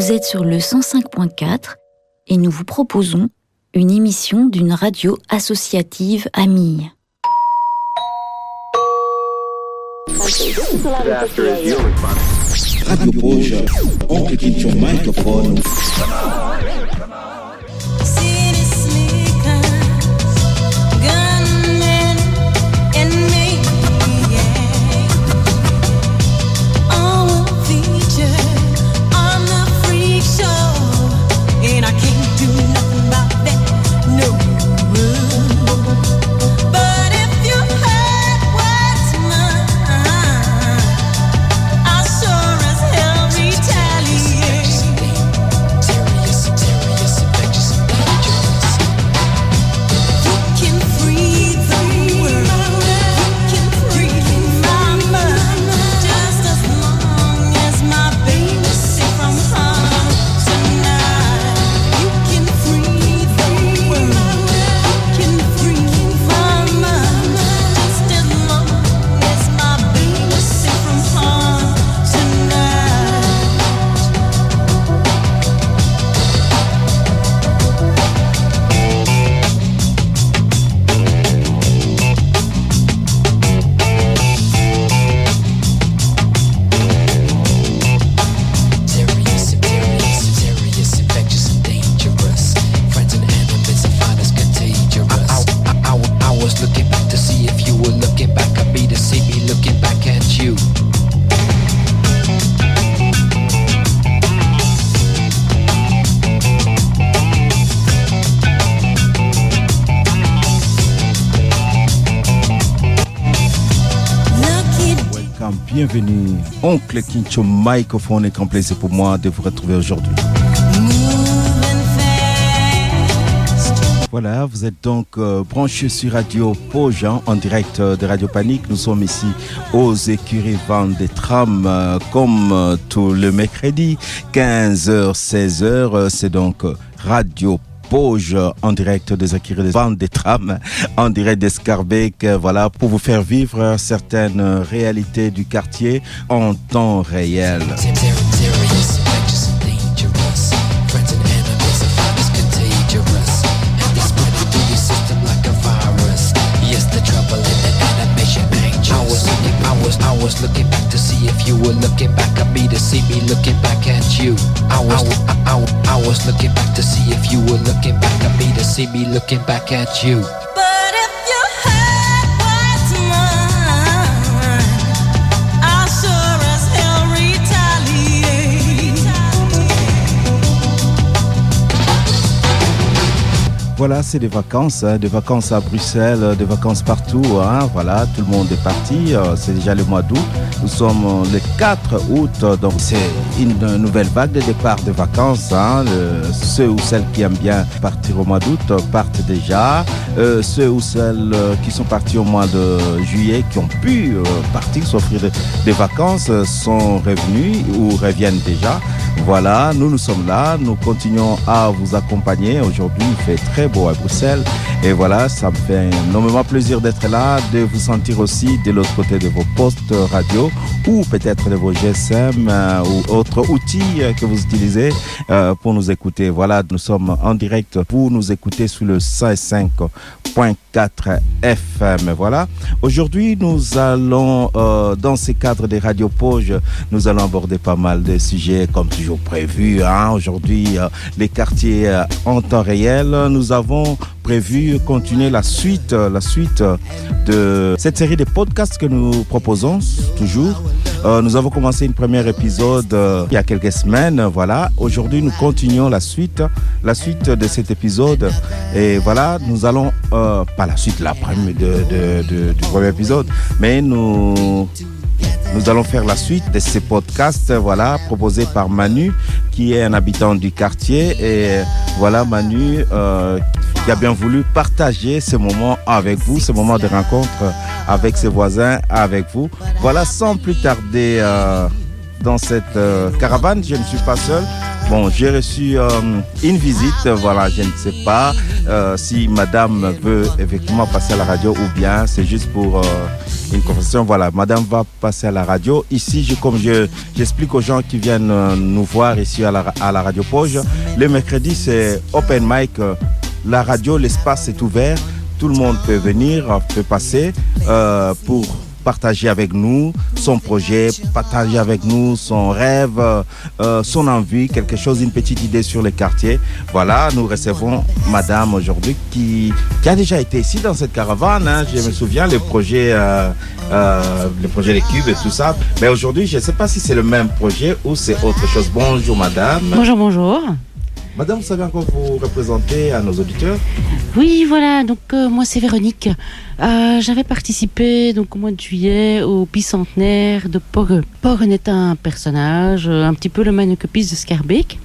Vous êtes sur le 105.4 et nous vous proposons une émission d'une radio associative amie. Radio ton microphone. Oncle Kincho, microphone est complet. C'est pour moi de vous retrouver aujourd'hui. Voilà, vous êtes donc euh, branchés sur Radio Pojan en direct euh, de Radio Panique. Nous sommes ici aux écuries Vente des trams euh, comme tout le mercredi, 15h, 16h. C'est donc Radio En direct des Akirés des Ventes des trams, en direct d'Escarbec, voilà, pour vous faire vivre certaines réalités du quartier en temps réel. be looking back at you. Voilà, c'est des vacances, hein, des vacances à Bruxelles, euh, des vacances partout. hein, voilà, tout le monde est parti. euh, c'est déjà le mois d'août. Nous sommes le 4 août, euh, donc c'est une nouvelle vague de départ de vacances. hein. Ceux ou celles qui aiment bien partir au mois d'août partent déjà. Ceux ou celles qui sont partis au mois de juillet, qui ont pu partir, s'offrir de- des vacances, sont revenus ou reviennent déjà. Voilà, nous nous sommes là, nous continuons à vous accompagner. Aujourd'hui, il fait très beau à Bruxelles. Et voilà, ça me fait énormément plaisir d'être là, de vous sentir aussi de l'autre côté de vos postes radio ou peut-être de vos GSM euh, ou autres outils que vous utilisez euh, pour nous écouter. Voilà, nous sommes en direct pour nous écouter sur le 105.4 FM. Voilà. Aujourd'hui, nous allons, euh, dans ces cadres des radios Poge, nous allons aborder pas mal de sujets comme toujours prévu. Hein. Aujourd'hui, euh, les quartiers en temps réel. Nous avons prévu continuer la suite, euh, la suite euh, de cette série de podcasts que nous proposons toujours. Euh, nous avons commencé une première épisode il y a quelques semaines. Voilà. Aujourd'hui, nous continuons la suite, la suite de cet épisode. Et voilà, nous allons pas la suite, la de- du premier épisode, mais nous nous allons faire la suite de ces podcasts, voilà, proposés par Manu, qui est un habitant du quartier. Et voilà, Manu, euh, qui a bien voulu partager ce moment avec vous, ce moment de rencontre avec ses voisins, avec vous. Voilà, sans plus tarder, euh, dans cette euh, caravane. Je ne suis pas seul. Bon, j'ai reçu euh, une visite. Voilà, je ne sais pas euh, si Madame veut effectivement passer à la radio ou bien c'est juste pour une conversation. Voilà, Madame va passer à la radio. Ici, je, comme je, j'explique aux gens qui viennent nous voir ici à la, à la radio Poge, le mercredi c'est open mic. la radio, l'espace est ouvert. Tout le monde peut venir, peut passer pour partager avec nous son projet, partager avec nous son rêve, euh, euh, son envie, quelque chose, une petite idée sur le quartier. Voilà, nous recevons Madame aujourd'hui qui, qui a déjà été ici dans cette caravane. hein. Je me souviens le projet, euh, euh, le projet des cubes et tout ça. Mais aujourd'hui, je ne sais pas si c'est le même projet ou c'est autre chose. Bonjour Madame. Bonjour, bonjour. Madame, vous savez encore vous représenter à nos auditeurs Oui, voilà, donc euh, moi c'est Véronique. Euh, J'avais participé donc au mois de juillet au bicentenaire de Porre. Porre est un personnage, euh, un petit peu le manuscrit de Scarbeck,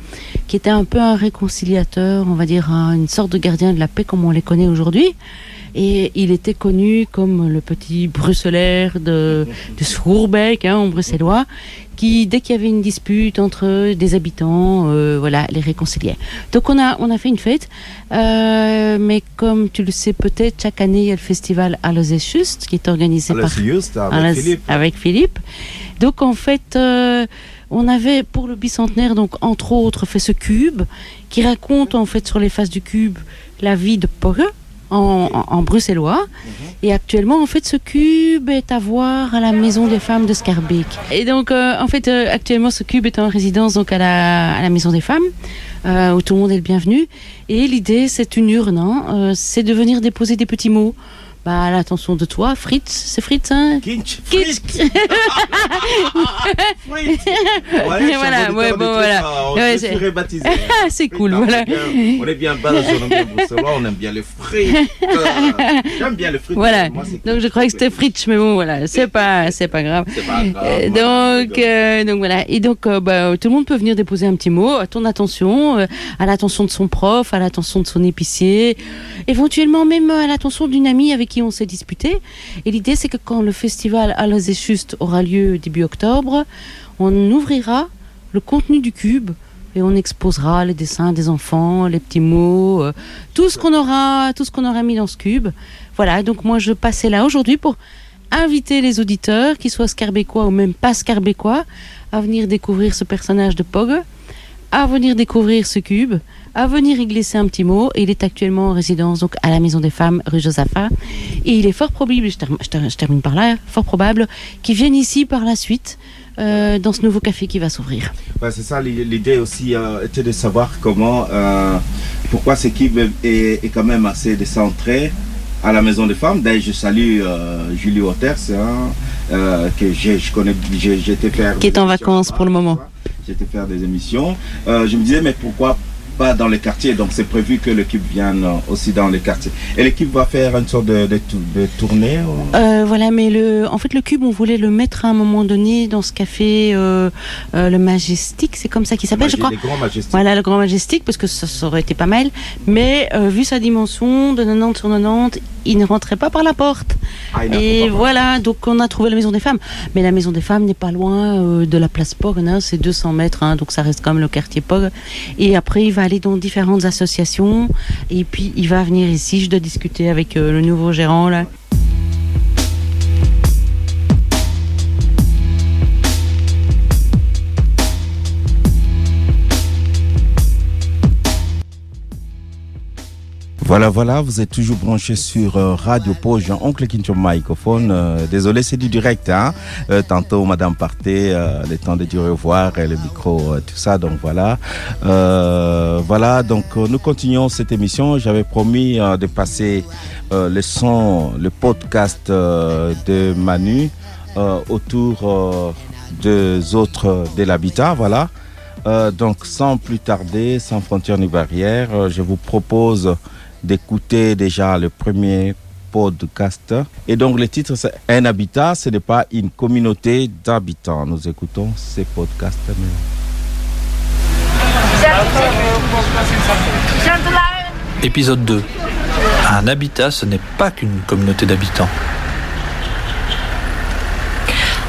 qui était un peu un réconciliateur, on va dire un- une sorte de gardien de la paix comme on les connaît aujourd'hui. Et il était connu comme le petit bruxellaire de, de Schourbeck, hein, en bruxellois, qui, dès qu'il y avait une dispute entre des habitants, euh, voilà, les réconciliait. Donc on a, on a fait une fête, euh, mais comme tu le sais peut-être, chaque année il y a le festival Alles ist Just, qui est organisé par juste avec Philippe. avec Philippe. Donc en fait, euh, on avait pour le bicentenaire, donc entre autres, fait ce cube qui raconte en fait sur les faces du cube la vie de Porre. En, en- en bruxellois. Et actuellement, en fait, ce cube est à voir à la Maison des Femmes de Scarbeck. Et donc, euh, en fait, euh, actuellement, ce cube est en résidence donc à la, à la Maison des Femmes, euh, où tout le monde est le bienvenu. Et l'idée, c'est une urne, hein, c'est de venir déposer des petits mots. Bah, à l'attention de toi, Fritz, c'est Fritz, hein Kinch. Fritz. Fritz. Ouais, Et voilà, ouais, bon, voilà. On Ouais, je c'est- c'est cool, on est voilà. bien- On est bien belge, on aime bien bruxellois, on aime bien les frites. J'aime bien les frites. Voilà. Moi, c'est Donc, je croyais que c'était Fritz, mais bon, voilà, c'est pas, c'est pas grave. C'est pas grave. Euh, donc, euh, donc voilà. Et donc, euh, bah, tout le monde peut venir déposer un petit mot à ton attention, euh, à l'attention de son prof, à l'attention de son épicier, éventuellement même à l'attention d'une amie avec qui on s'est disputé. Et l'idée, c'est que quand le festival Alles est Juste aura lieu début octobre, on ouvrira le contenu du cube et on exposera les dessins des enfants, les petits mots, euh, tout ce qu'on aura, tout ce qu'on aura mis dans ce cube. Voilà. Donc moi, je passais là aujourd'hui pour inviter les auditeurs, qu'ils soient scarbécois ou même pas scarbécois, à venir découvrir ce personnage de Pog, à venir découvrir ce cube, à venir y glisser un petit mot. Il est actuellement en résidence donc à la Maison des Femmes, rue Josaphat. Et il est fort probable, je, term- je ter- je termine par là, fort probable qu'il vienne ici par la suite, euh, dans ce nouveau café qui va s'ouvrir. Ouais, c'est ça, l'idée aussi euh, était de savoir comment, euh, pourquoi ce cube est, est quand même assez décentré à la Maison des Femmes. D'ailleurs, je salue Julie Waters, hein, que j'ai- je connais, été faire. Qui est en vacances pour le moment. été faire des émissions. Je me disais, mais pourquoi pas dans les quartiers Donc, c'est prévu que l'équipe vienne aussi dans les quartiers. Et l'équipe va faire une sorte de, de, de tournée ou- Euh, voilà, mais le, en fait, le cube, on voulait le mettre à un moment donné dans ce café, euh, euh, le Majestic, c'est comme ça qu'il s'appelle, je crois. Les grands majestiques. Voilà, le Grand Majestic, parce que ça, ça aurait été pas mal. Mais euh, vu sa dimension de 90 sur 90, il ne rentrait pas par la porte. Ah, Et voilà, donc on a trouvé la Maison des Femmes. Mais la Maison des Femmes n'est pas loin de la place Pogn, hein, c'est 200 mètres, hein, donc ça reste quand même le quartier Pog. Et après, il va aller dans différentes associations. Et puis, il va venir ici. Je dois discuter avec le nouveau gérant, là. Voilà, voilà, vous êtes toujours branchés sur euh, Radio Poge, Oncle Kincho microphone. Euh, désolé, c'est du direct. Hein? Euh, tantôt, Madame partait, le temps de dire au revoir, et le micro, tout ça. Donc voilà. Voilà, donc nous continuons cette émission. J'avais promis de passer le son, le podcast de Manu autour des autres de l'habitat. Voilà. Donc sans plus tarder, sans frontières ni barrières, je vous propose d'écouter déjà le premier podcast. Et donc le titre c'est Un habitat, ce n'est pas une communauté d'habitants. Nous écoutons ces podcasts. Épisode 2. Un habitat, ce n'est pas qu'une communauté d'habitants.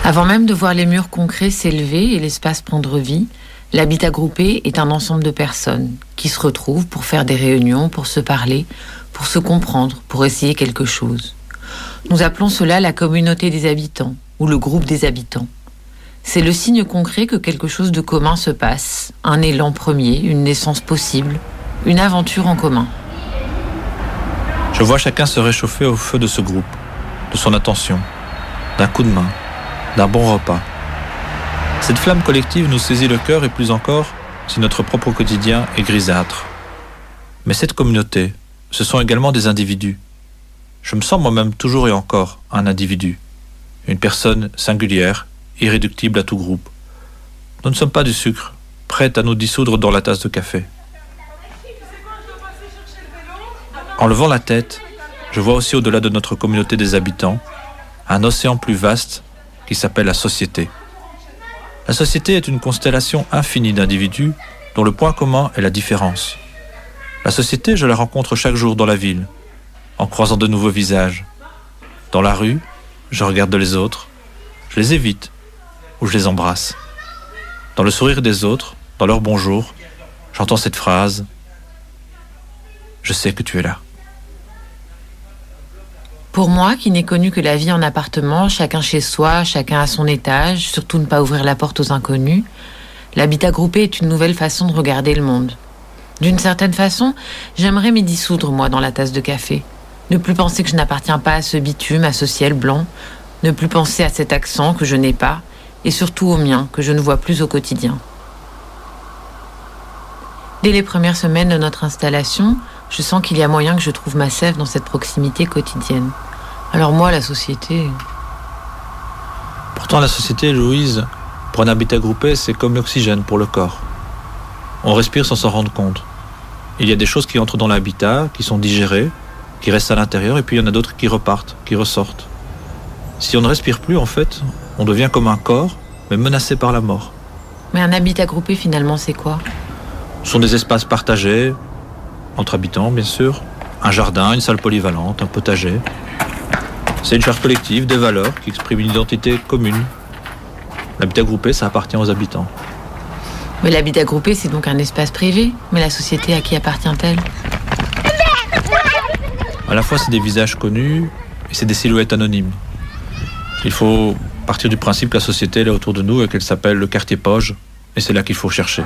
Avant même de voir les murs concrets s'élever et l'espace prendre vie, l'habitat groupé est un ensemble de personnes qui se retrouvent pour faire des réunions, pour se parler, pour se comprendre, pour essayer quelque chose. Nous appelons cela la communauté des habitants ou le groupe des habitants. C'est le signe concret que quelque chose de commun se passe, un élan premier, une naissance possible, une aventure en commun. Je vois chacun se réchauffer au feu de ce groupe, de son attention, d'un coup de main, d'un bon repas. Cette flamme collective nous saisit le cœur et plus encore si notre propre quotidien est grisâtre. Mais cette communauté, ce sont également des individus. Je me sens moi-même toujours et encore un individu, une personne singulière, irréductible à tout groupe. Nous ne sommes pas du sucre, prête à nous dissoudre dans la tasse de café. En levant la tête, je vois aussi au-delà de notre communauté des habitants un océan plus vaste qui s'appelle la société. La société est une constellation infinie d'individus dont le point commun est la différence. La société, je la rencontre chaque jour dans la ville, en croisant de nouveaux visages. Dans la rue, je regarde les autres, je les évite ou je les embrasse. Dans le sourire des autres, dans leur bonjour, j'entends cette phrase Je sais que tu es là. Pour moi, qui n'ai connu que la vie en appartement, chacun chez soi, chacun à son étage, surtout ne pas ouvrir la porte aux inconnus, l'habitat groupé est une nouvelle façon de regarder le monde. D'une certaine façon, j'aimerais m'y dissoudre, moi, dans la tasse de café. Ne plus penser que je n'appartiens pas à ce bitume, à ce ciel blanc, ne plus penser à cet accent que je n'ai pas, et surtout au mien, que je ne vois plus au quotidien. Dès les premières semaines de notre installation, je sens qu'il y a moyen que je trouve ma sève dans cette proximité quotidienne. Alors moi, la société... Pourtant, la société, Louise, pour un habitat groupé, c'est comme l'oxygène pour le corps. On respire sans s'en rendre compte. Il y a des choses qui entrent dans l'habitat, qui sont digérées, qui restent à l'intérieur, et puis il y en a d'autres qui repartent, qui ressortent. Si on ne respire plus, en fait, on devient comme un corps, mais menacé par la mort. Mais un habitat groupé, finalement, c'est quoi? Ce sont des espaces partagés, entre habitants, bien sûr, un jardin, une salle polyvalente, un potager. C'est une charge collective, des valeurs qui expriment une identité commune. L'habitat groupé, ça appartient aux habitants. Mais l'habitat groupé, c'est donc un espace privé. Mais la société, à qui appartient-elle? À la fois, c'est des visages connus et c'est des silhouettes anonymes. Il faut partir du principe que la société elle est autour de nous et qu'elle s'appelle le quartier Poge, et c'est là qu'il faut chercher.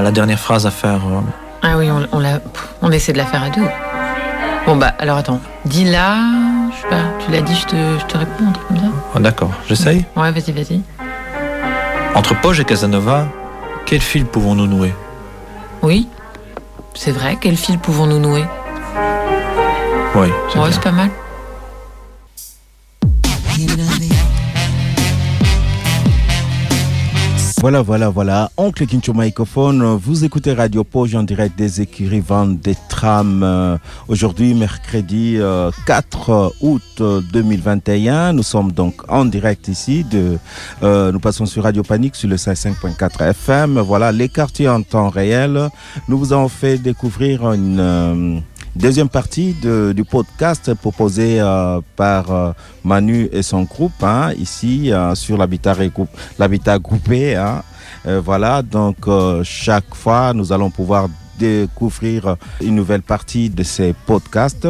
La dernière phrase à faire. euh, Ah oui, on, on, l'a- on essaie de la faire à deux. Bon bah, alors attends. Dis là, je sais pas, tu l'as dit, je te, je te réponds, un truc comme ça oh, D'accord, j'essaye? Ouais, vas-y, vas-y. Entre Poge et Casanova, quel fil pouvons-nous nouer? Oui, c'est vrai, quel fil pouvons-nous nouer? Oui, c'est Ouais, bien. c'est pas mal. Voilà, voilà, voilà. Oncle Kincho Microphone, vous écoutez Radio Poge en direct des écuries Vendent des trams. Euh, Aujourd'hui, mercredi euh, 4 août euh, 2021. Nous sommes donc en direct ici. De, euh, nous passons sur Radio Panique sur le 55.4 FM. Voilà, les quartiers en temps réel. Nous vous avons fait découvrir une... Deuxième partie du podcast proposé euh, par euh, Manu et son groupe hein, ici euh, sur l'habitat groupé. hein. Voilà, donc chaque fois nous allons pouvoir découvrir une nouvelle partie de ces podcasts.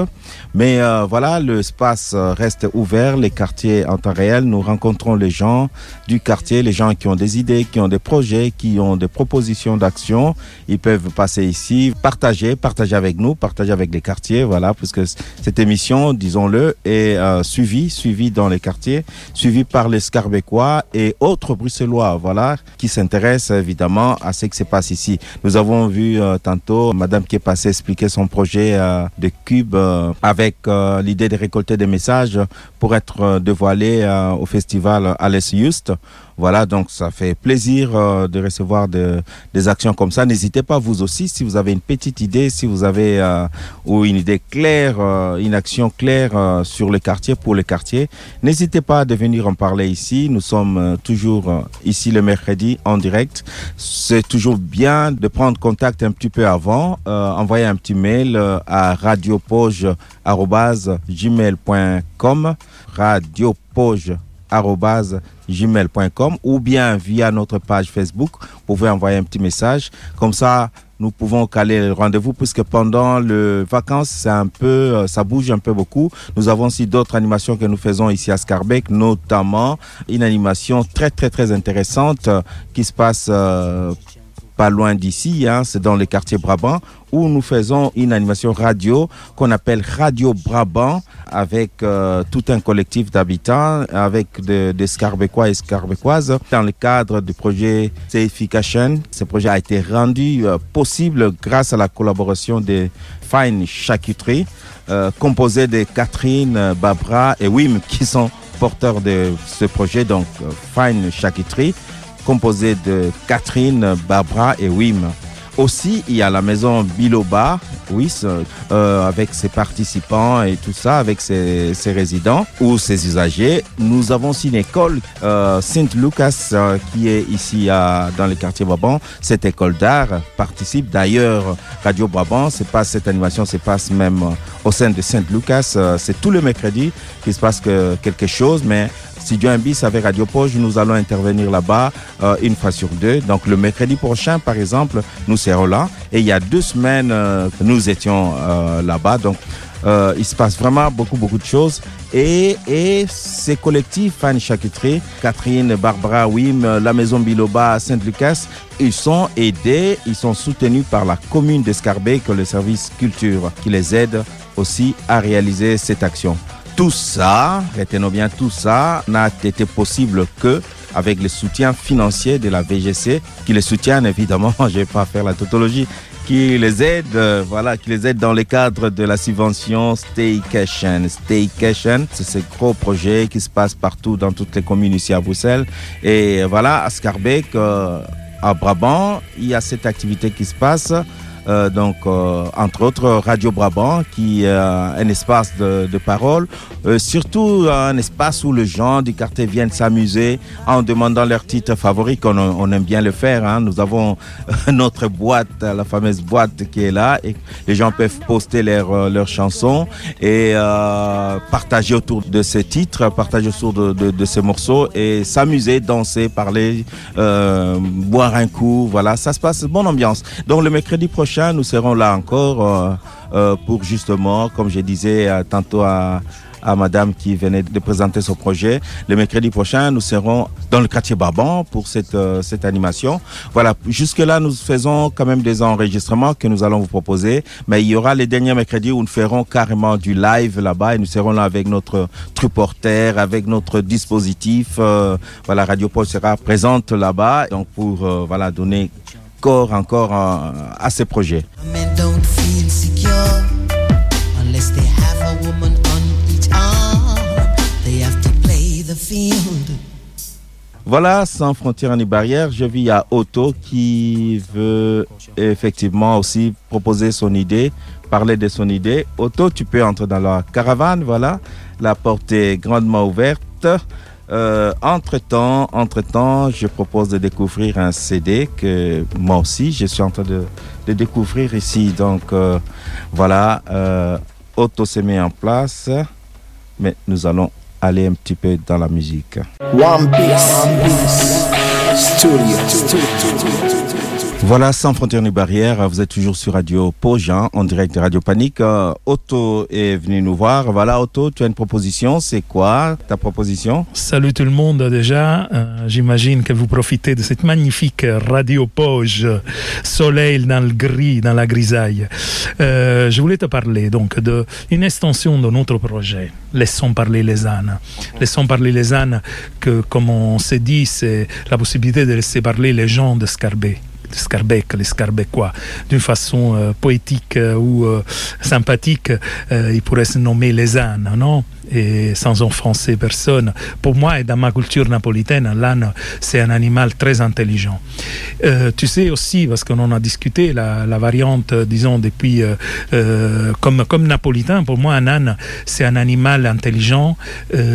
Mais euh, voilà, l'espace euh, reste ouvert, les quartiers en temps réel. Nous rencontrons les gens du quartier, les gens qui ont des idées, qui ont des projets, qui ont des propositions d'action. Ils peuvent passer ici, partager, partager avec nous, partager avec les quartiers, voilà, puisque cette émission, disons-le, est euh, suivie, suivie dans les quartiers, suivie par les Scarbécois et autres Bruxellois, voilà, qui s'intéressent évidemment à ce qui se passe ici. Nous avons vu euh, tantôt Madame qui est passée son projet euh, de cube euh, avec euh, l'idée de récolter des messages pour être dévoilé au festival Alice Just. Voilà, donc ça fait plaisir euh, de recevoir de- des actions comme ça. N'hésitez pas vous aussi si vous avez une petite idée, si vous avez euh, ou une idée claire, euh, une action claire euh, sur le quartier pour le quartier. N'hésitez pas de venir en parler ici. Nous sommes toujours ici le mercredi en direct. C'est toujours bien de prendre contact un petit peu avant, envoyer un petit mail à radiopoge@gmail.com, radiopoge@gmail.com ou bien via notre page Facebook. Vous pouvez envoyer un petit message. Comme ça, nous pouvons caler le rendez-vous puisque pendant les vacances, c'est un peu, euh, ça bouge un peu beaucoup. Nous avons aussi d'autres animations que nous faisons ici à Scarbeck, notamment une animation très très très intéressante euh, qui se passe euh, pas loin d'ici, hein, c'est dans le quartier Brabant, où nous faisons une animation radio qu'on appelle Radio Brabant avec euh, tout un collectif d'habitants, avec de- des Scarbécois et Scarbécoises, dans le cadre du projet Seification. Ce projet a été rendu euh, possible grâce à la collaboration de Fine Charcuterie, euh, composée de Catherine, euh, Babra et Wim, qui sont porteurs de ce projet, donc Fine Charcuterie composé de Catherine, Barbara et Wim. Aussi, il y a la maison Biloba, WIS, euh, avec ses participants et tout ça, avec ses, résidents ou ses usagers. Nous avons aussi une école, euh, Saint Lucas, euh, qui est ici dans le quartier Brabant. Cette école d'art participe d'ailleurs, Radio Brabant, c'est pas cette animation se passe même au sein de Saint Lucas. euh, c'est tout le mercredi qu'il se passe que, quelque chose, mais Studio Imbis avec Radio Poche, nous allons intervenir là-bas euh, une fois sur deux. Donc le mercredi prochain, par exemple, nous serons là. Et il y a deux semaines, euh, nous étions euh, là-bas. Donc il se passe vraiment beaucoup, beaucoup de choses. Et, ces collectifs, Fanny Charcuterie, Catherine, Barbara, Wim, la Maison Biloba, Saint-Lucas, ils sont aidés, ils sont soutenus par la commune d'Escarbet, que le service culture, qui les aide aussi à réaliser cette action. Tout ça, retenons bien tout ça, n'a été possible que avec le soutien financier de la VGC, qui les soutiennent évidemment, je vais pas faire la tautologie, qui les aide, euh, voilà, qui les aide dans le cadre de la subvention Staycation. Staycation, c'est ce gros projet qui se passe partout dans toutes les communes ici à Bruxelles. Et voilà, à Scarbeck, euh, à Brabant, il y a cette activité qui se passe. Euh, donc, euh, entre autres, Radio Brabant, qui est euh, un espace de, parole, surtout un espace où les gens du quartier viennent s'amuser en demandant leurs titres favoris, qu'on on aime bien le faire. hein. Nous avons notre boîte, la fameuse boîte qui est là, et les gens peuvent poster leurs leurs chansons et partager autour de ces titres, partager autour de, de, de ces morceaux et s'amuser, danser, parler, boire un coup. Voilà, ça se passe, bonne ambiance. Donc le mercredi prochain, nous serons là encore euh, euh, pour justement, comme je disais euh, tantôt à, madame qui venait de présenter son projet. Le mercredi prochain, nous serons dans le quartier Baban pour cette, cette animation. Voilà, jusque-là, nous faisons quand même des enregistrements que nous allons vous proposer, mais il y aura les derniers mercredis où nous ferons carrément du live là-bas et nous serons là avec notre triporter, avec notre dispositif. voilà, Radio sera présente là-bas donc pour euh, donner encore euh, à ces projets. Voilà, sans frontières ni barrières, je vis à Otto qui veut effectivement aussi proposer son idée, parler de son idée. Otto, tu peux entrer dans la caravane, voilà. La porte est grandement ouverte. Euh, entre-temps, entre-temps, je propose de découvrir un CD que moi aussi, je suis en train de, de découvrir ici. Donc, euh, voilà, euh, Otto s'est mis en place, mais nous allons aller un petit peu dans la musique. One Piece. Studio. Voilà, sans frontières ni barrières, vous êtes toujours sur Radio Pojan, en direct de Radio Panique. Euh, Otto est venu nous voir. Voilà, Otto, tu as une proposition. C'est quoi ta proposition? Salut tout le monde déjà. Euh, J'imagine que vous profitez de cette magnifique radio Poge, soleil dans le gris, dans la grisaille. Euh, je voulais te parler donc de une extension de notre projet. Laissons parler les ânes. Laissons parler les ânes que, comme on s'est dit, c'est la possibilité de laisser parler les gens de Scarbet de Scarbec, les Scarbecquois, d'une façon euh, poétique euh, ou euh, sympathique, ils pourraient se nommer les ânes, non? Et sans offenser personne. Pour moi et dans ma culture napolitaine, l'âne, c'est un animal très intelligent. Euh, tu sais aussi, parce qu'on en a discuté, la, variante, euh, disons, depuis, euh, comme, comme napolitain, pour moi, un âne, c'est un animal intelligent,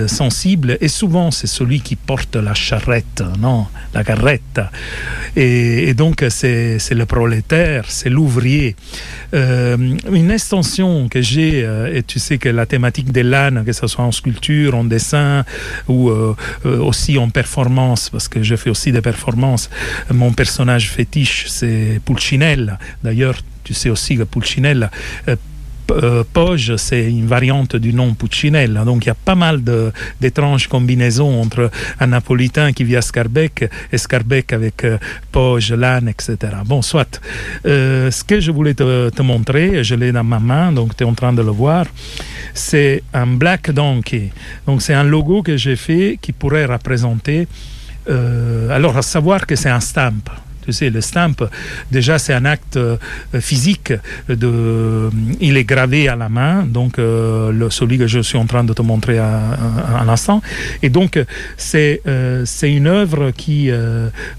sensible, et souvent, c'est celui qui porte la charrette, non, la carrette. Et, donc, c'est le prolétaire, c'est l'ouvrier. Une extension que j'ai, et tu sais que la thématique de l'âne, ce soit en sculpture, en dessin ou euh, euh, aussi en performance, parce que je fais aussi des performances, mon personnage fétiche, c'est Pulcinella. D'ailleurs, tu sais aussi que Pulcinella euh, Poge, c'est une variante du nom Puccinella. Donc il y a pas mal d'étranges combinaisons entre un napolitain qui vit à Scarbec et Scarbec avec euh, Poge, l'âne, etc. Bon, soit. Euh, ce que je voulais te, te montrer, je l'ai dans ma main, donc tu es en train de le voir, c'est un Black Donkey. Donc c'est un logo que j'ai fait qui pourrait représenter. alors, à savoir que c'est un stamp. Tu sais, le stamp, déjà, c'est un acte euh, physique. Il est gravé à la main, donc euh, le, celui que je suis en train de te montrer à, à, l'instant. Et donc, c'est euh, c'est une œuvre qui,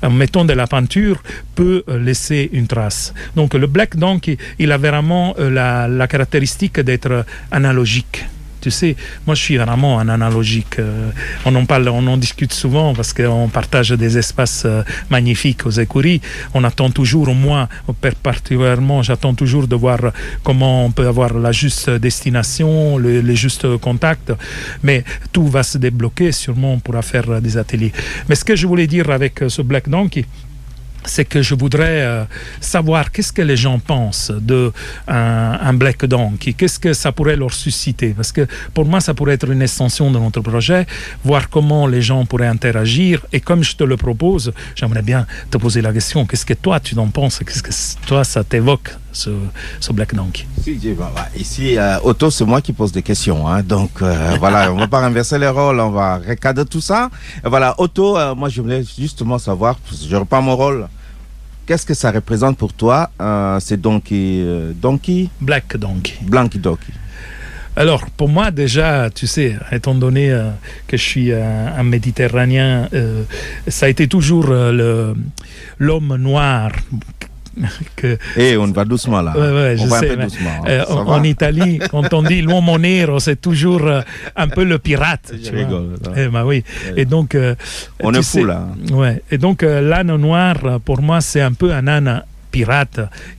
en mettant de la peinture, peut laisser une trace. Donc, le Black Donkey, il a vraiment la caractéristique d'être analogique. Tu sais, moi je suis vraiment un analogique. Euh, on en parle, on en discute souvent parce qu'on partage des espaces euh, magnifiques aux écuries. On attend toujours, moi particulièrement, j'attends toujours de voir comment on peut avoir la juste destination, le, les justes contacts. Mais tout va se débloquer, sûrement on pourra faire des ateliers. Mais ce que je voulais dire avec euh, ce Black Donkey, c'est que je voudrais euh, savoir qu'est-ce que les gens pensent de un, Black Donkey, qu'est-ce que ça pourrait leur susciter, parce que pour moi ça pourrait être une extension de notre projet, voir comment les gens pourraient interagir, et comme je te le propose, j'aimerais bien te poser la question, qu'est-ce que toi tu en penses, qu'est-ce que toi ça t'évoque ce, Black Donkey bah, bah, Ici, euh, Otto, c'est moi qui pose des questions. hein. donc, euh, voilà, on va pas renverser les rôles, on va recadrer tout ça. Et voilà, Otto, moi, je voulais justement savoir, je reprends mon rôle. Qu'est-ce que ça représente pour toi euh, C'est Donkey, euh, Donkey? Black Donkey. Blanc Donkey. Alors, pour moi, déjà, tu sais, étant donné euh, que je suis euh, un Méditerranéen, ça a été toujours l'homme noir. Que, Eh, on va doucement là. Ouais, ouais, on je va sais, un peu doucement. hein. euh, en, en Italie, quand on dit l'uomo nero, c'est toujours euh, un peu le pirate. Je tu rigole. Eh ben oui. Et donc, euh, On est sais- fou là. Ouais. Et donc, euh, l'âne noir, pour moi, c'est un peu un âne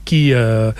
qui euh,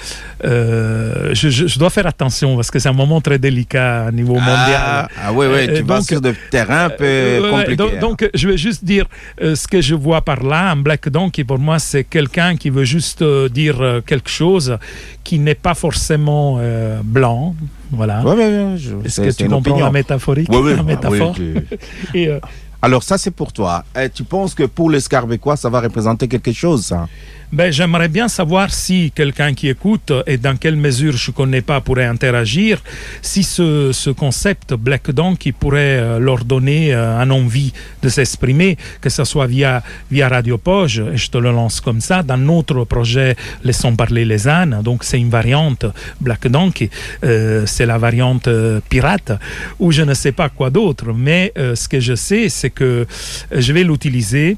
euh, je, dois faire attention parce que c'est un moment très délicat au niveau mondial Ah, ah oui, oui, Euh, tu vas donc- sur des terrains un peu Euh, ouais, donc, hein. donc, je vais juste dire euh, ce que je vois par là. Un Black Donkey, pour moi, c'est quelqu'un qui veut juste euh, dire euh, quelque chose qui n'est pas forcément euh, blanc. Voilà. Ouais, ouais, ouais, je- Est-ce que tu comprends opinion. la métaphorique Oui, oui, la métaphore oui, tu- Et, euh, Alors ça, c'est pour toi. Et tu penses que pour les Scarbécois, ça va représenter quelque chose, ça? Ben, j'aimerais bien savoir si quelqu'un qui écoute et dans quelle mesure je ne connais pas pourrait interagir, si ce, ce concept Black Donkey pourrait euh, leur donner euh, un envie de s'exprimer, que ce soit via, via Radio Poge, et je te le lance comme ça, dans notre projet Laissons parler les ânes, donc c'est une variante Black Donkey, euh, c'est la variante euh, pirate, ou je ne sais pas quoi d'autre, mais ce que je sais, c'est que je vais l'utiliser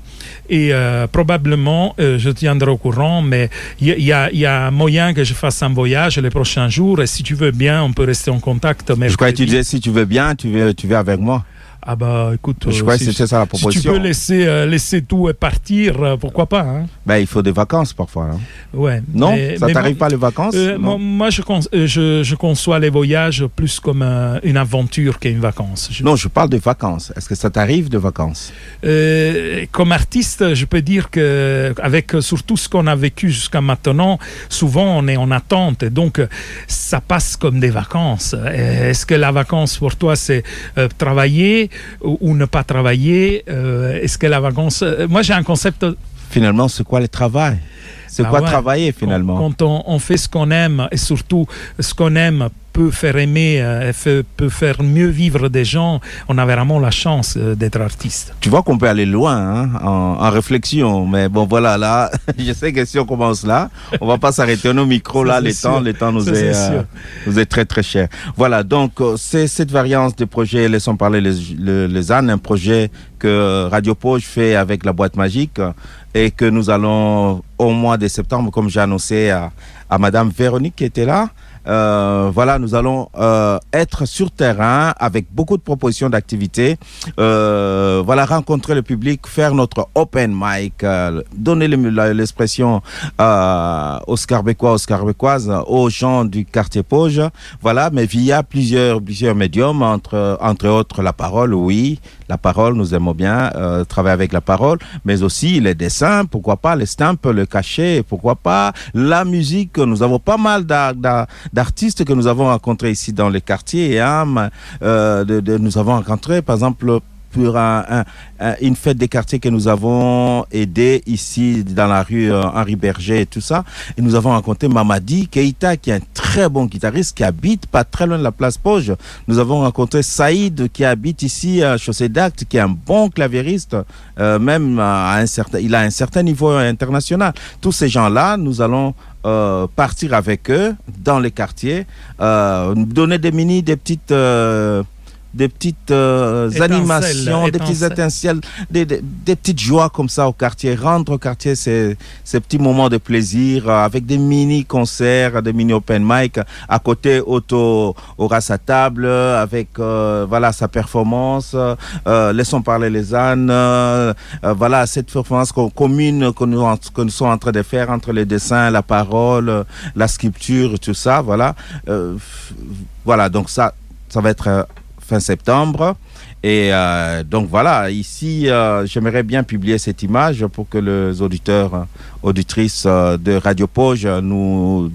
et euh, probablement euh, je tiendrai au courant, mais il y, y a- il y a moyen que je fasse un voyage les prochains jours et si tu veux bien, on peut rester en contact. Je crois que tu disais, si tu veux bien, tu veux, tu veux avec moi. Ah bah écoute, Je euh, que si- c'était ça la si tu peux laisser, euh, laisser tout et partir, euh, pourquoi pas hein Ben, il faut des vacances parfois. hein. ouais, Non? mais- Ça t'arrive pas les vacances? euh, moi, je, con- je, je conçois les voyages plus comme une aventure qu'une vacance. Je- Non, je parle de vacances. Est-ce que ça t'arrive de vacances? Comme artiste, je peux dire que avec surtout ce qu'on a vécu jusqu'à maintenant, souvent on est en attente et donc ça passe comme des vacances. Est-ce que la vacance pour toi c'est travailler? Ou, ne pas travailler Euh, Est-ce que la vacance euh, Moi j'ai un concept Finalement, c'est quoi le travail? C'est Ah quoi ouais. travailler finalement quand on, on fait ce qu'on aime et surtout ce qu'on aime peut faire aimer, euh, peut faire mieux vivre des gens, on a vraiment la chance euh, d'être artiste. Tu vois qu'on peut aller loin hein, en, en réflexion, mais bon voilà là, je sais que si on commence là, on va pas s'arrêter au micro Ça, là, les temps, les temps nous est, c'est euh, nous est très très cher. Voilà donc euh, c'est cette variance de projet Laissons parler les, les, les ânes, un projet que Radio Poche fait avec la boîte magique et que nous allons au mois de septembre, comme j'ai annoncé à, à Madame Véronique qui était là. Euh, voilà, nous allons euh, être sur terrain avec beaucoup de propositions d'activités. Euh, voilà, rencontrer le public, faire notre open mic, donner l'expression aux Scarbécois, aux Scarbécoises, aux gens du quartier Pauge. Voilà, mais via plusieurs, plusieurs médiums, entre, entre autres la parole, oui, la parole, nous aimons bien euh, travailler avec la parole, mais aussi les dessins, pourquoi pas les stamps, le cachet, pourquoi pas la musique. Nous avons pas mal d'ar- d'ar- d'artistes que nous avons rencontrés ici dans les quartiers. Hein, mais, euh, nous avons rencontré, par exemple, pour un- un- un- une fête des quartiers que nous avons aidé ici dans la rue euh, Henri Berger et tout ça. Et nous avons rencontré Mamadi Keita, qui est un très bon guitariste, qui habite pas très loin de la place Poge. Nous avons rencontré Saïd, qui habite ici à Chaussée d'Acte, qui est un bon claviériste, euh, même à un certain, il a un certain niveau international. Tous ces gens-là, nous allons euh, partir avec eux dans les quartiers, euh, donner des mini, des petites, des petites euh, animations, des petites étincelles. des, des, des petites joies comme ça au quartier, rendre au quartier ces, ces petits moments de plaisir euh, avec des mini concerts, des mini open mic à côté Otto aura sa table avec euh, voilà sa performance euh, laissons parler les ânes euh, euh, voilà cette performance co- commune que nous, que nous sommes en train de faire entre les dessins la parole la sculpture tout ça voilà Euh, voilà donc ça ça va être euh, fin septembre et euh, donc voilà, ici, euh, j'aimerais bien publier cette image pour que les auditeurs, euh, auditrices de Radio Poge nous,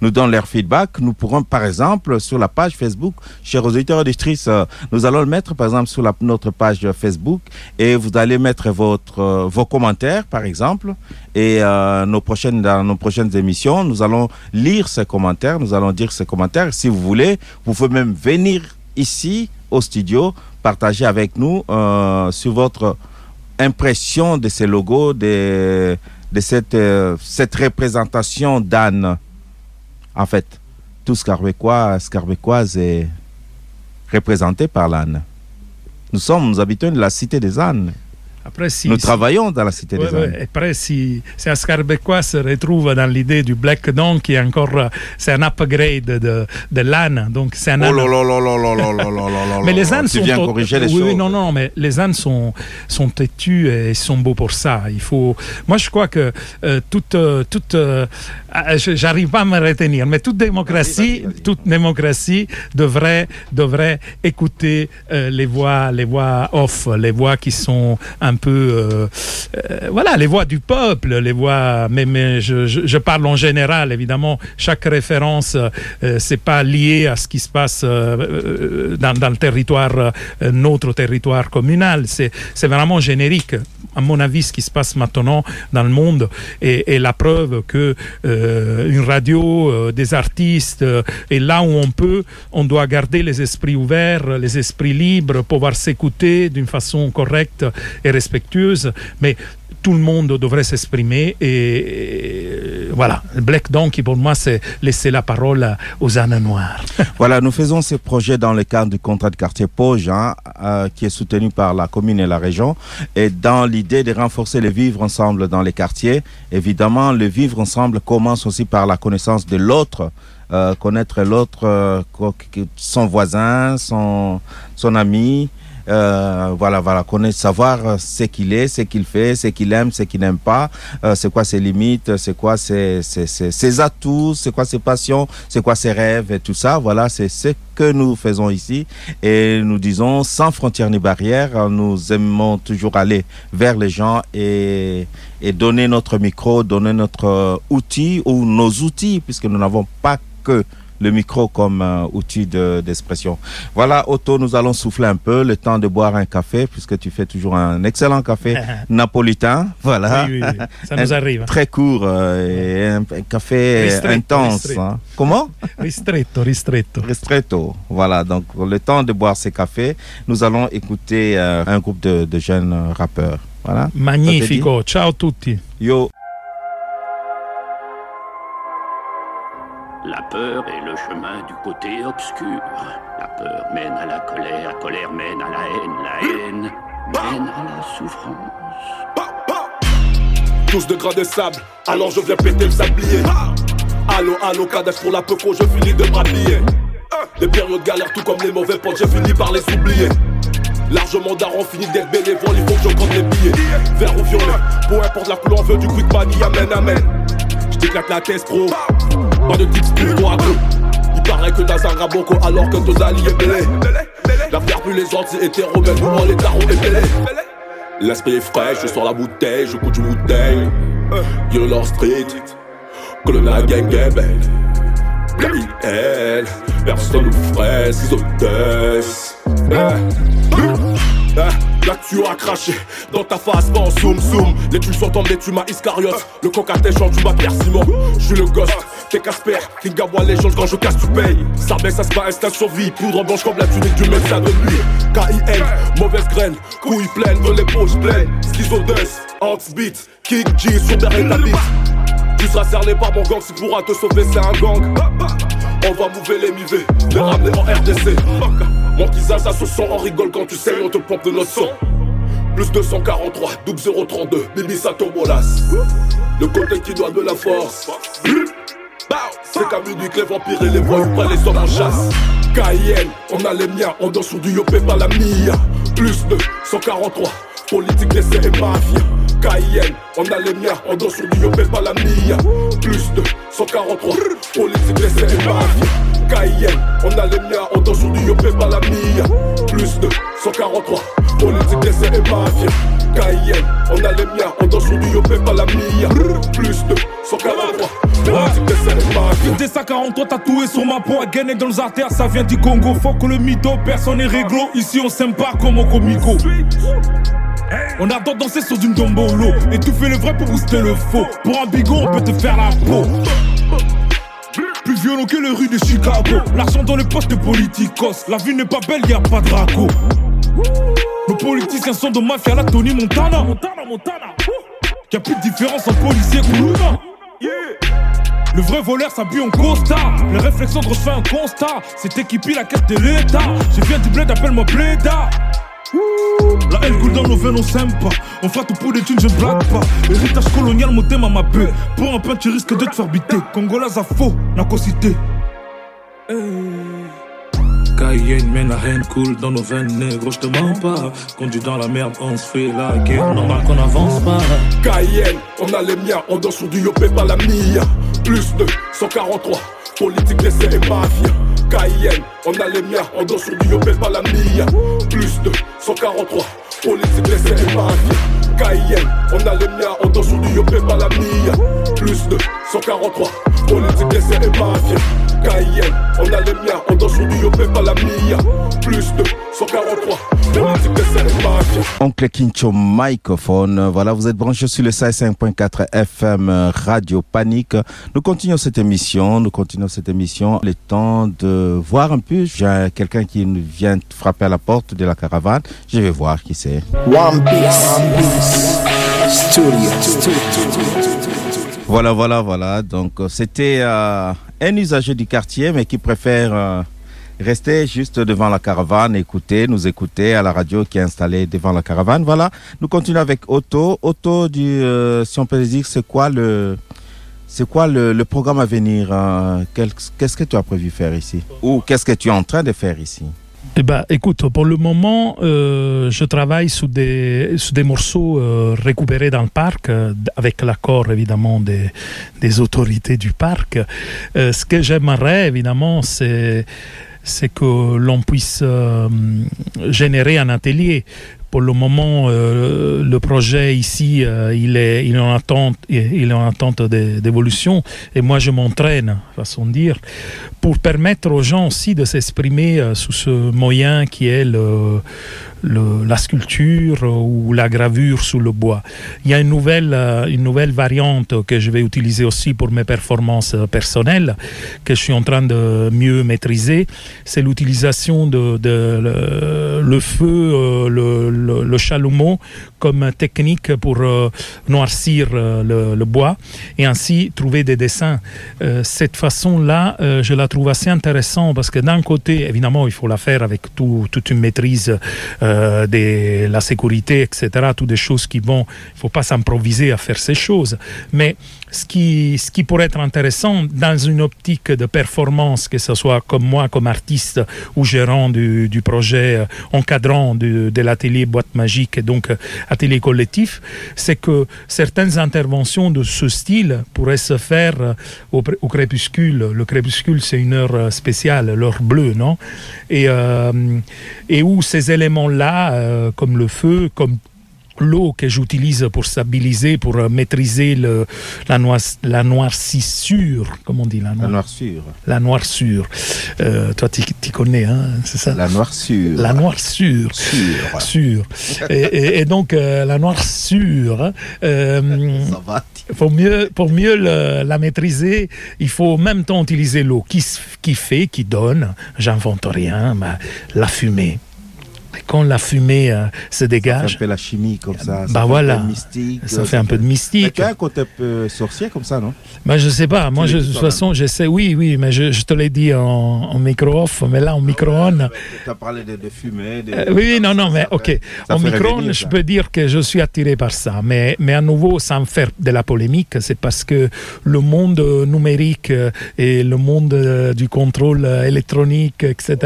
nous donnent leur feedback. Nous pourrons, par exemple, sur la page Facebook, chers auditeurs, auditrices, nous allons le mettre, par exemple, sur la, notre page Facebook et vous allez mettre votre, vos commentaires, par exemple. Et nos prochaines, dans nos prochaines émissions, nous allons lire ces commentaires, nous allons dire ces commentaires. Si vous voulez, vous pouvez même venir ici au studio, partager avec nous euh, sur votre impression de ces logos, de, cette, euh, cette représentation d'Anne. En fait, tout Scarbécois, Scarbécoise est représenté par l'âne. Nous sommes, nous habitons de la cité des ânes. Après, si, Nous travaillons dans la cité ouais, des ouais, Anglais. Après, si, si Ascarbecois se retrouve dans l'idée du Black Don, qui est encore c'est un upgrade de, de l'âne, donc c'est un. Oh là là là là là là là Mais les ânes sont. Viens corriger les oui, choses. oui, non, non, mais les ânes sont sont têtus et sont beaux pour ça. Il faut. Moi, je crois que euh, toute toute euh, j'arrive pas à me retenir, mais toute démocratie, toute démocratie devrait, devrait écouter euh, les voix, les voix off, les voix qui sont un peu, euh, euh, voilà, les voix du peuple, les voix. Mais, mais je, je, je parle en général, évidemment. Chaque référence, c'est pas lié à ce qui se passe dans, dans le territoire, notre territoire communal. C'est, c'est vraiment générique. À mon avis, ce qui se passe maintenant dans le monde est, est la preuve que euh, une radio, euh, des artistes, euh, et là où on peut, on doit garder les esprits ouverts, les esprits libres, pouvoir s'écouter d'une façon correcte et respectueuse. Mais tout le monde devrait s'exprimer et, et voilà. Black Donkey pour moi c'est laisser la parole aux ânes noirs. Voilà, nous faisons ce projet dans le cadre du contrat de quartier Poge, hein, euh, qui est soutenu par la commune et la région, et dans l'idée de renforcer le vivre ensemble dans les quartiers. Évidemment, le vivre ensemble commence aussi par la connaissance de l'autre, euh, connaître l'autre, euh, son voisin, son, son ami. Euh, voilà, voilà, connaître, savoir euh, ce qu'il est, ce qu'il fait, ce qu'il aime, ce qu'il n'aime pas, euh, c'est quoi ses limites, c'est quoi ses, ses, ses, ses atouts, c'est quoi ses passions, c'est quoi ses rêves et tout ça. Voilà, c'est ce que nous faisons ici. Et nous disons, sans frontières ni barrières, nous aimons toujours aller vers les gens et, et donner notre micro, donner notre outil ou nos outils, puisque nous n'avons pas que le micro comme euh, outil de- d'expression. voilà, Otto, nous allons souffler un peu, le temps de boire un café, puisque tu fais toujours un excellent café napolitain. Voilà. Oui, oui, oui. Ça nous arrive. Très court euh, et un, café Ristretto, intense. ristretto. hein. Comment? Ristretto, ristretto. Ristretto. Voilà, donc le temps de boire ces cafés, nous allons écouter euh, un groupe de, de jeunes rappeurs. Voilà. Magnifico. Ciao tutti. Yo. La peur est le chemin du côté obscur. La peur mène à la colère, la colère mène à la haine, la haine mène à la souffrance. Tous de gras de sable, alors je viens péter le sablier. Allô, allô, cadavre pour la peu je finis de m'habiller. Les périodes galères, tout comme les mauvais potes, j'ai fini par les oublier. Largement daron, fini d'être bénévole, il faut que je compte les billets. Vert ou violet, peu importe la couleur, on veut du quick money, amen, amen. Je t'éclate la caisse pro, pas de tips pour toi. Il paraît que dans un raboko, alors que ton allié est belé. La faire plus les autres, c'est hétéro, on les tarots et belé. L'esprit est frais, je sors la bouteille, je coûte du bouteille. Yo leur street, colonel gang gang bang. BIL, personne nous ferait. Là tu as craché dans ta face, en zoom zoom. Les tues sont tombées, tu m'as Iscariote. Le coq à tes jambes, tu m'as Pierre Simon. Je suis le ghost, t'es Casper, King Abois légende quand je casse, tu payes. Ça baisse, ça se bat, instinct survie. Poudre blanche comme la tunique du médecin de nuit. KIN, mauvaise graine, couilles pleines, de les poches pleines. Schizodeus, Ants beat, Kick G sur derrière ta. Tu seras cerné par mon gang, si pourra te sauver, c'est un gang. On va mouver les mivés, les ramener en RDC. Mon kisage, ça se sent, on rigole quand tu sais, on te pompe de notre sang. Plus 243, Doug 032, Bibi Sato Bolas. Le côté qui doit de la force. C'est comme unique, les vampires et les voyous, pas les hommes en chasse. Cayenne, on a les miens, on danse sur du yopé, pas la mia. Plus de 143, politique, laissez et mafia. Cayenne, on a les miens, on danse sur du yopé, pas la mia. Plus de 143, politique, laissez et mafia. Cayenne, on a les miens, on danse du yopé, pas la mia. Plus de 143, politique, laissez et mafia. Cayenne, on a les miens, on danse du yopé, pas la mia. Plus de 143, politique, laissez et mafia. Des sacs 43 tatoués sur ma peau, à dans les artères, ça vient du Congo. Faut que le mytho, personne n'est réglo. Ici on s'aime pas comme au comico. On adore danser sur une dombolo Et tout fait le vrai pour booster le faux Pour un bigot on peut te faire la peau Plus violent que les rues de Chicago. L'argent dans les poches de politicos. La vie n'est pas belle, y a pas de raco. Nos politiciens sont de mafia, la Tony Montana. Montana, Montana Y'a plus de différence en policier que Luna le vrai voleur s'habille en costard. Les réflexions de refait un constat. C'est équipé la caisse de l'état. Je viens du bled, appelle-moi Bléda la haine coule dans nos veines, on s'aime pas. On fera tout pour des thunes, je blague pas. Héritage colonial, mon thème à ma paix. Pour un pain, tu risques de te faire biter. Congolais à faux, n'a qu'au cité. Cayenne, mais la haine coule dans nos veines, négro, je te mens pas. Conduit dans la merde, on se fait la guerre. Normal qu'on avance pas. Cayenne, on a les miens, on danse sur du yopé, pas la mia. Plus de 143, politique, laissez et mafia. Cayenne, on a les miens, on danse sur du yopé, pas la mia. Plus de 143, politique, laissez et mafia. Cayenne, on a les miens, on danse sur du yopé, pas la mia. Plus de 143, politique, laissez et mafia. Cayenne, on a les miens, on danse sur du yopé, pas la mia. Plus de 143, politique, laissez et mafia. Oncle Kincho microphone. Voilà, vous êtes branchés sur le 5.4 FM euh, Radio Panique. Nous continuons cette émission. Nous continuons cette émission. Le temps de voir un peu. J'ai quelqu'un qui nous vient frapper à la porte de la caravane. Je vais voir qui c'est. One Piece, Studio. Voilà, voilà, voilà. Donc, euh, c'était euh, un usager du quartier, mais qui préfère euh, rester juste devant la caravane, écouter, nous écouter à la radio qui est installée devant la caravane. Voilà. Nous continuons avec Otto. Otto, du, euh, si on peut dire, c'est quoi le, c'est quoi le, programme à venir euh, Qu'est-ce que tu as prévu faire ici? Ou qu'est-ce que tu es en train de faire ici? Eh ben, écoute, pour le moment, euh, je travaille sur des, sur des morceaux récupérés dans le parc, avec l'accord évidemment des, des autorités du parc. Ce que j'aimerais évidemment, c'est c'est que l'on puisse euh, générer un atelier Pour le moment, euh, le projet ici, euh, il, est, en attente, il est en attente d'é- d'évolution. Et moi, je m'entraîne, façon de dire, pour permettre aux gens aussi de s'exprimer sous ce moyen qui est le, la sculpture ou la gravure sous le bois. Il y a une nouvelle, euh, variante que je vais utiliser aussi pour mes performances euh, personnelles, que je suis en train de mieux maîtriser. C'est l'utilisation de, le, feu, euh, le chalumeau comme technique pour euh, noircir euh, le, bois et ainsi trouver des dessins. Euh, cette façon-là, je la trouve assez intéressante parce que d'un côté, évidemment, il faut la faire avec tout- toute une maîtrise de la sécurité, etc. Toutes des choses qui vont, il ne faut pas s'improviser à faire ces choses. Mais ce qui, ce qui pourrait être intéressant dans une optique de performance, que ce soit comme moi, comme artiste ou gérant du, du projet, euh, encadrant du- de l'atelier Boîte Magique et donc euh, atelier collectif, c'est que certaines interventions de ce style pourraient se faire euh, au, au crépuscule. Le crépuscule, c'est une heure spéciale, l'heure bleue, non? Et, et où ces éléments-là, comme le feu, comme l'eau que j'utilise pour stabiliser, pour euh, maîtriser le, la, nois, la noircissure, comment on dit la, La noirceur. La noirceur. Euh, toi, tu connais, hein, c'est ça? La noirceur. La noirceur. Sûr. Sûr. Et, et- et donc, euh, la noirceur, hein, euh, Ça va. pour mieux, pour mieux le- la maîtriser, il faut en même temps utiliser l'eau qui fait, qui donne, j'invente rien, mais la fumée. Quand la fumée euh, se Ça fait dégage, un peu la chimie comme ça. ça bah fait voilà. Un peu mystique. Ça euh, fait un peu de mystique. tu as un côté un peu sorcier comme ça, non? Bah, je sais pas. Moi, je, de toute façon, j'essaie. Oui, oui, mais je, je te l'ai dit en, en micro-off, mais là, en micro-on. Tu as parlé de, de fumée. De... Euh, oui, non, non, mais ça ok. fait- ça En fait micro, revenir, je ça. peux dire que je suis attiré par ça. Mais, mais à nouveau, sans faire de la polémique, c'est parce que le monde numérique et le monde du contrôle électronique, etc.,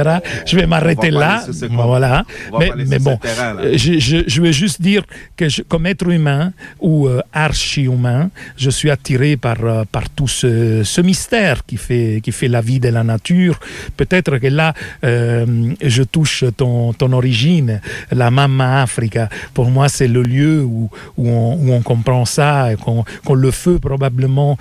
je vais m'arrêter là. ce Voilà. On va Mais, pas bon, terrain, euh, je, je, je veux juste dire que je- comme être humain ou euh, archi-humain, je suis attiré par, euh, par tout ce, ce mystère qui fait, qui fait la vie de la nature. Peut-être que là, euh, je touche ton, ton origine, la Mamma Africa. Pour moi, c'est le lieu où, où, on, où on comprend ça, et qu'on qu'on le feu probablement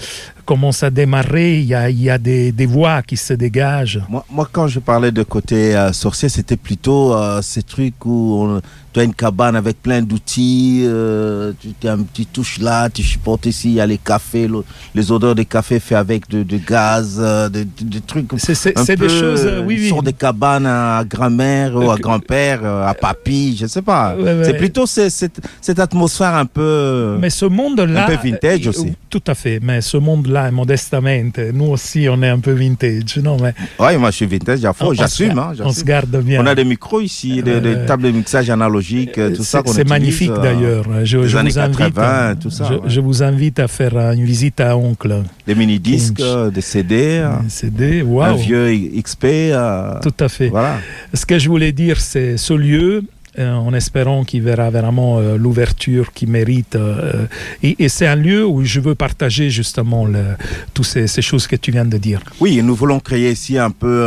commence à démarrer, il y a, il y a des, des voix qui se dégagent. Moi, moi, quand je parlais de côté euh, sorcier, c'était plutôt euh, ces trucs où on- tu as une cabane avec plein d'outils, euh, tu tu as un petit touche là, tu chipotes ici, il y a les cafés, le- les odeurs des cafés faits avec de, de gaz, euh, des, des- des trucs. C'est- des choses, oui, oui. sorte de cabane à grand-mère ou à grand-père, à papy, je sais pas. Ouais, ouais. C'est plutôt ce- cette, cette atmosphère un peu. Mais ce monde-là. Un peu vintage aussi. Tout à fait. Mais ce monde-là, modestement, nous aussi, on est un peu vintage. Non, mais Ouais, moi je suis vintage, fond, On- j'assume. se- hein, on j'assume. se garde bien. On a des micros ici, des, des Euh, tables de mixage analogiques, euh, tout ça c'est magnifique euh, d'ailleurs. Je, des je vous invite, 80, tout ça. je, ouais. je vous invite à faire euh, une visite à Oncle. Des mini-disques, euh, des CD, euh, CD, un waouh. vieux XP. euh, Tout à fait. Voilà. Ce que je voulais dire, c'est ce lieu, euh, en espérant qu'il verra vraiment euh, l'ouverture qu'il mérite. euh, et c'est un lieu où je veux partager justement toutes ces, choses que tu viens de dire. Oui, nous voulons créer ici un peu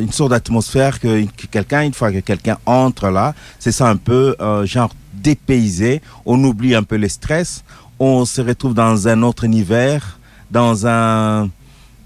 une sorte d'atmosphère que, que quelqu'un, une fois que quelqu'un entre là, c'est ça un peu genre dépaysé. On oublie un peu le stress, on se retrouve dans un autre univers, dans un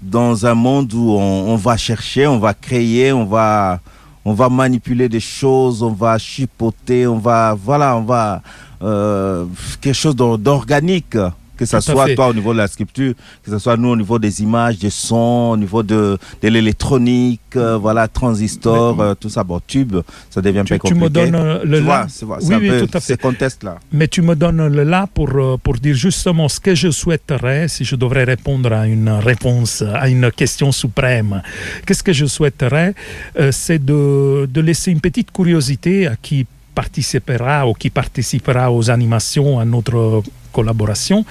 dans un monde où on va chercher, on va créer, on va on va manipuler des choses, on va chipoter, on va voilà, on va euh, quelque chose d'or- d'organique. Que ce soit fait. toi au niveau de la sculpture, que ce soit nous au niveau des images, des sons, au niveau de, de l'électronique, euh, voilà, transistor, euh, tout ça, bon, tube, ça devient un peu Tu, tu compliqué. me donnes le Tu là. vois, oui, un oui, peu tout à fait. ces contextes-là. Mais tu me donnes le là pour, euh, pour dire justement ce que je souhaiterais, si je devrais répondre à une réponse, à une question suprême. Qu'est-ce que je souhaiterais? Euh, C'est de, de laisser une petite curiosité à qui participera ou qui participera aux animations, à notre collaboration.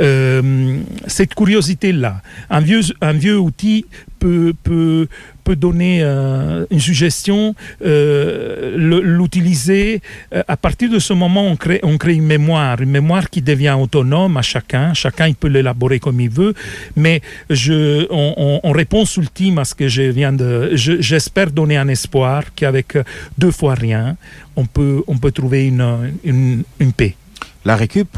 Euh, cette curiosité-là, un vieux, un vieux outil peut, peut, peut donner euh, une suggestion, euh, l'utiliser. À partir de ce moment, on crée, on crée une mémoire, une mémoire qui devient autonome à chacun. Chacun il peut l'élaborer comme il veut, mais je, en- en réponse ultime à ce que je viens de, je- j'espère donner un espoir qu'avec deux fois rien, on peut, on peut trouver une, une, une paix. La récup?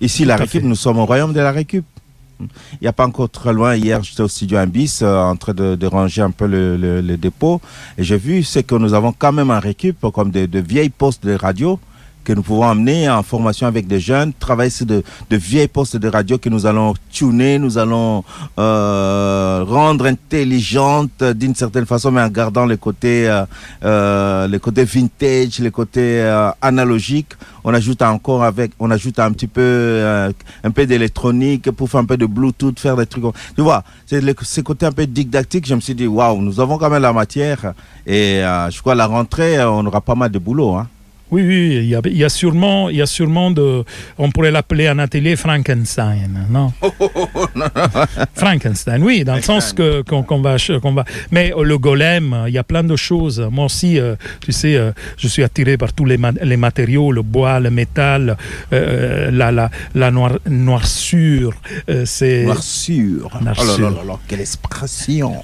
Ici, Tout la récup, fait. nous sommes au royaume de la récup. Il n'y a pas encore très loin. Hier, j'étais au studio Imbis euh, en train de, de ranger un peu le, le- le dépôt. Et j'ai vu, c'est que nous avons quand même un récup, comme de, de vieilles postes de radio que nous pouvons amener en formation avec des jeunes, travailler sur de, vieilles postes de radio que nous allons tuner, nous allons euh, rendre intelligentes d'une certaine façon, mais en gardant euh, euh, le côté vintage, le côté euh, analogique. On ajoute encore avec, on ajoute un petit peu, un peu d'électronique pour faire un peu de Bluetooth, faire des trucs. Tu vois, c'est ce côté un peu didactique. Je me suis dit, waouh, nous avons quand même la matière. Et je crois à la rentrée, on aura pas mal de boulot. Hein. Oui, oui, il y a, il y a sûrement, il y a sûrement de, on pourrait l'appeler un atelier Frankenstein, non? Frankenstein, oui, dans le sens que qu'on qu'on va, qu'on va. Mais euh, le golem, il y a plein de choses. Moi aussi, euh, tu sais, euh, je suis attiré par tous les, ma- les matériaux, le bois, le métal, euh, la la la noir, noirceur. euh, c'est Noircure. Oh Noircure. là là là, quelle expression.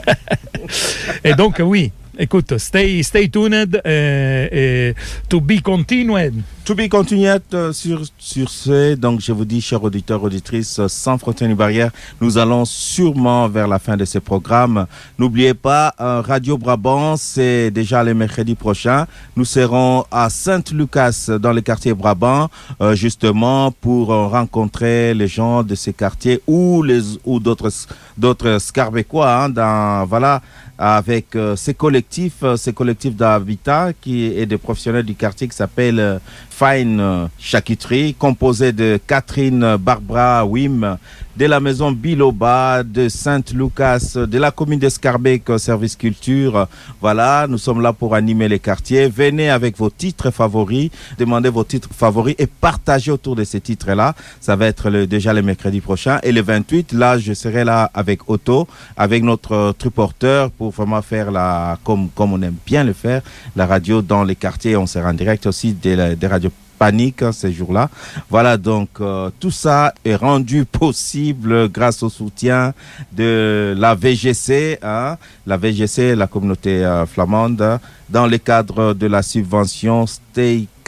Et donc, oui, écoute, stay, stay tuned euh, to be continued. To be continued euh, sur, sur ce. Donc, je vous dis, chers auditeurs, auditrices, euh, sans frontières ni barrières, nous allons sûrement vers la fin de ce programme. N'oubliez pas, Radio Brabant, c'est déjà le mercredi prochain. Nous serons à Saint-Lucas, dans le quartier Brabant, justement pour rencontrer les gens de ces quartiers ou les ou d'autres d'autres Scarbécois, hein, dans voilà avec euh, ces collectifs, euh, ces collectifs d'habitat qui et des professionnels du quartier qui s'appelle euh, Fine euh, Charcuterie, composé de Catherine Barbara Wim, de la maison Biloba, de Sainte-Lucas, de la commune d'Escarbec, euh, Service Culture. Voilà, nous sommes là pour animer les quartiers. Venez avec vos titres favoris, demandez vos titres favoris et partagez autour de ces titres-là. Ça va être déjà le mercredi prochain. Et le 28, là, je serai là avec Otto, avec notre euh, triporteur pour vraiment faire la, comme, comme on aime bien le faire, la radio dans les quartiers. On sera en direct aussi des radios panique hein, ces jours-là. Voilà, donc euh, tout ça est rendu possible grâce au soutien de la VGC, hein, la VGC, la communauté euh, flamande, hein, dans le cadre de la subvention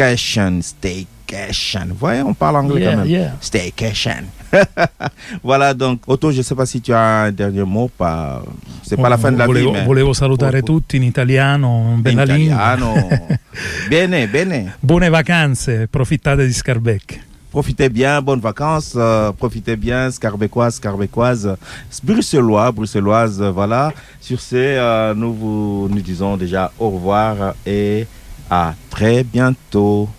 Staycation. Staycation. Vous voyez, on parle anglais Yeah, quand même. yeah. Staycation. voilà, donc Otto, je ne sais pas si tu as un dernier mot. Pas... C'est pas la fin de la volevo, vie, mais... volevo salutare tutti in italiano, in bella lingua. Italiano. bene, bene. Buone vacanze, profittate di Scarbeck. Profitez bien, bonnes vacances, euh, profitez bien, Scarbécoise, Scarbécoise, Bruxellois, Bruxelloise, voilà. Sur ce, euh, nous vous nous disons déjà au revoir et à très bientôt.